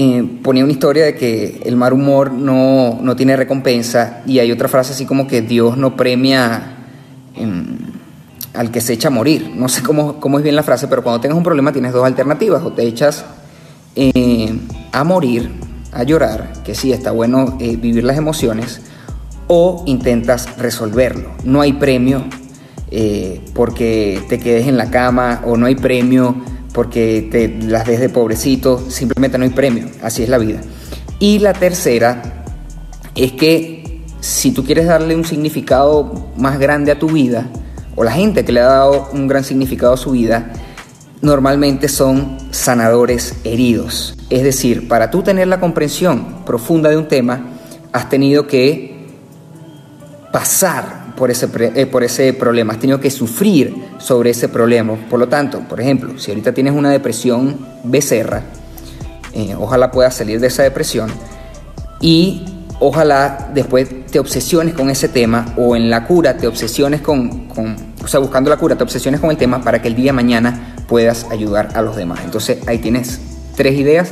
eh, ponía una historia de que el mal humor no, no, tiene recompensa y hay otra frase así como que Dios no premia em, al que se echa a morir. No sé cómo, cómo, es bien la frase, pero cuando tengas un problema tienes dos alternativas. O te echas eh, a morir, a llorar, que sí, está bueno eh, vivir las emociones, o intentas resolverlo. No hay premio porque te quedes en la cama o no hay premio porque te las des de pobrecito, simplemente no hay premio, así es la vida. Y la tercera es que si tú quieres darle un significado más grande a tu vida, o la gente que le ha dado un gran significado a su vida, normalmente son sanadores heridos. Es decir, para tú tener la comprensión profunda de un tema, has tenido que pasar por ese, eh, por ese problema, has tenido que sufrir sobre ese problema. Por lo tanto, por ejemplo, si ahorita tienes una depresión becerra, eh, ojalá puedas salir de esa depresión y ojalá después te obsesiones con ese tema o en la cura te obsesiones con, con, o sea, buscando la cura, te obsesiones con el tema para que el día de mañana puedas ayudar a los demás. Entonces ahí tienes tres ideas